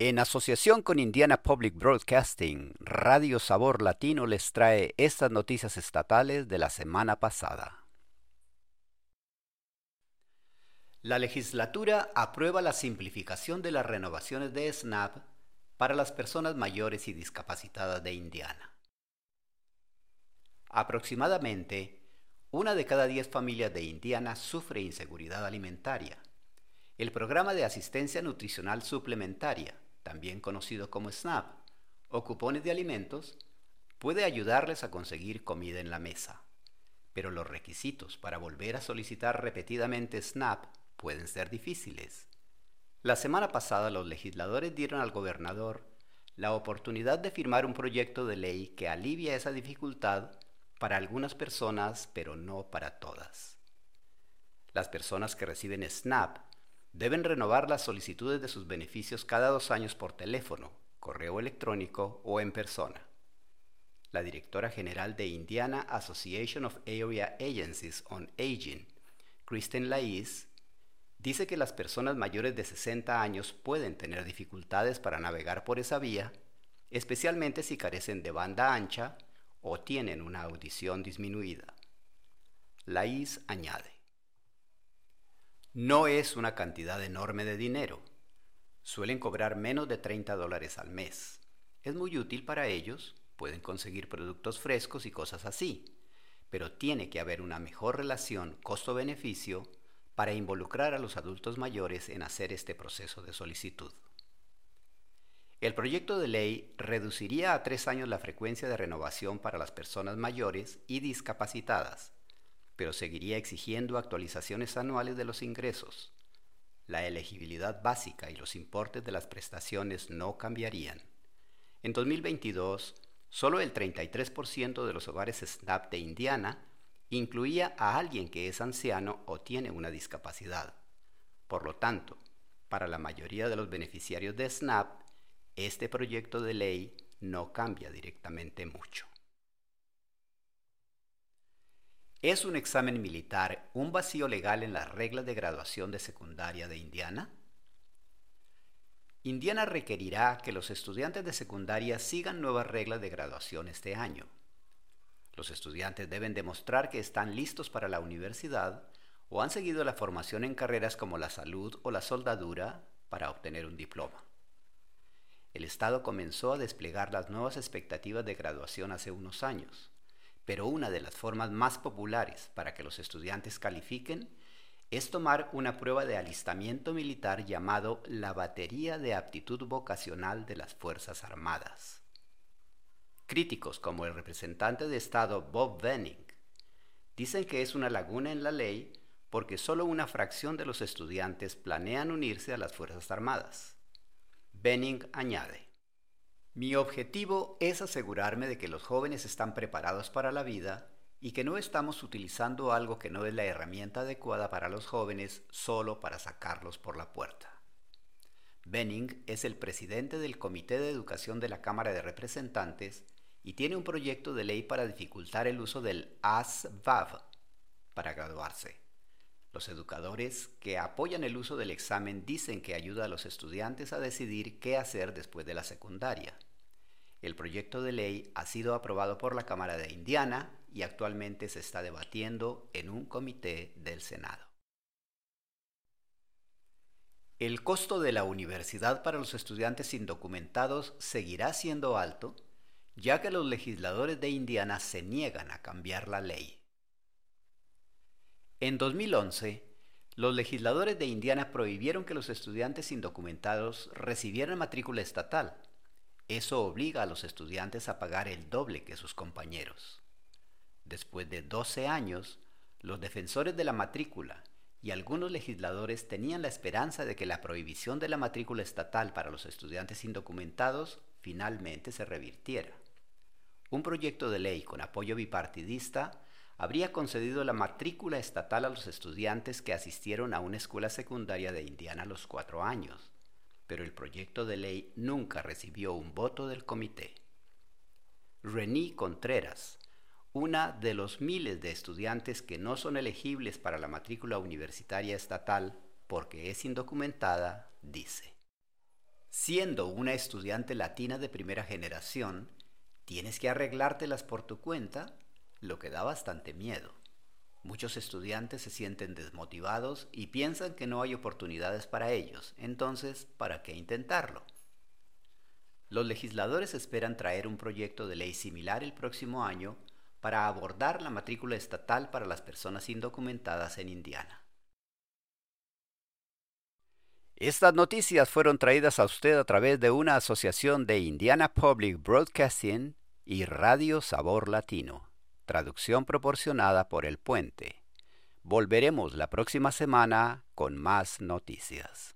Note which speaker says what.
Speaker 1: En asociación con Indiana Public Broadcasting, Radio Sabor Latino les trae estas noticias estatales de la semana pasada. La legislatura aprueba la simplificación de las renovaciones de SNAP para las personas mayores y discapacitadas de Indiana. Aproximadamente una de cada diez familias de Indiana sufre inseguridad alimentaria. El programa de asistencia nutricional suplementaria también conocido como SNAP, o cupones de alimentos, puede ayudarles a conseguir comida en la mesa. Pero los requisitos para volver a solicitar repetidamente SNAP pueden ser difíciles. La semana pasada los legisladores dieron al gobernador la oportunidad de firmar un proyecto de ley que alivia esa dificultad para algunas personas, pero no para todas. Las personas que reciben SNAP deben renovar las solicitudes de sus beneficios cada dos años por teléfono, correo electrónico o en persona. La directora general de Indiana Association of Area Agencies on Aging, Kristen Laiz, dice que las personas mayores de 60 años pueden tener dificultades para navegar por esa vía, especialmente si carecen de banda ancha o tienen una audición disminuida. Laiz añade, no es una cantidad enorme de dinero. Suelen cobrar menos de 30 dólares al mes. Es muy útil para ellos, pueden conseguir productos frescos y cosas así, pero tiene que haber una mejor relación costo-beneficio para involucrar a los adultos mayores en hacer este proceso de solicitud. El proyecto de ley reduciría a tres años la frecuencia de renovación para las personas mayores y discapacitadas, pero seguiría exigiendo actualizaciones anuales de los ingresos. La elegibilidad básica y los importes de las prestaciones no cambiarían. En 2022, solo el 33% de los hogares SNAP de Indiana incluía a alguien que es anciano o tiene una discapacidad. Por lo tanto, para la mayoría de los beneficiarios de SNAP, este proyecto de ley no cambia directamente mucho. ¿Es un examen militar un vacío legal en las reglas de graduación de secundaria de Indiana? Indiana requerirá que los estudiantes de secundaria sigan nuevas reglas de graduación este año. Los estudiantes deben demostrar que están listos para la universidad o han seguido la formación en carreras como la salud o la soldadura para obtener un diploma. El Estado comenzó a desplegar las nuevas expectativas de graduación hace unos años pero una de las formas más populares para que los estudiantes califiquen es tomar una prueba de alistamiento militar llamado la Batería de Aptitud Vocacional de las Fuerzas Armadas. Críticos como el representante de Estado Bob Benning dicen que es una laguna en la ley porque solo una fracción de los estudiantes planean unirse a las Fuerzas Armadas. Benning añade, mi objetivo es asegurarme de que los jóvenes están preparados para la vida y que no estamos utilizando algo que no es la herramienta adecuada para los jóvenes solo para sacarlos por la puerta. Benning es el presidente del Comité de Educación de la Cámara de Representantes y tiene un proyecto de ley para dificultar el uso del ASVAB para graduarse. Los educadores que apoyan el uso del examen dicen que ayuda a los estudiantes a decidir qué hacer después de la secundaria. El proyecto de ley ha sido aprobado por la Cámara de Indiana y actualmente se está debatiendo en un comité del Senado. El costo de la universidad para los estudiantes indocumentados seguirá siendo alto, ya que los legisladores de Indiana se niegan a cambiar la ley. En 2011, los legisladores de Indiana prohibieron que los estudiantes indocumentados recibieran matrícula estatal. Eso obliga a los estudiantes a pagar el doble que sus compañeros. Después de 12 años, los defensores de la matrícula y algunos legisladores tenían la esperanza de que la prohibición de la matrícula estatal para los estudiantes indocumentados finalmente se revirtiera. Un proyecto de ley con apoyo bipartidista habría concedido la matrícula estatal a los estudiantes que asistieron a una escuela secundaria de Indiana los cuatro años, pero el proyecto de ley nunca recibió un voto del comité. René Contreras, una de los miles de estudiantes que no son elegibles para la matrícula universitaria estatal porque es indocumentada, dice. Siendo una estudiante latina de primera generación, tienes que arreglártelas por tu cuenta, lo que da bastante miedo. Muchos estudiantes se sienten desmotivados y piensan que no hay oportunidades para ellos, entonces, ¿para qué intentarlo? Los legisladores esperan traer un proyecto de ley similar el próximo año para abordar la matrícula estatal para las personas indocumentadas en Indiana. Estas noticias fueron traídas a usted a través de una asociación de Indiana Public Broadcasting y Radio Sabor Latino. Traducción proporcionada por El Puente. Volveremos la próxima semana con más noticias.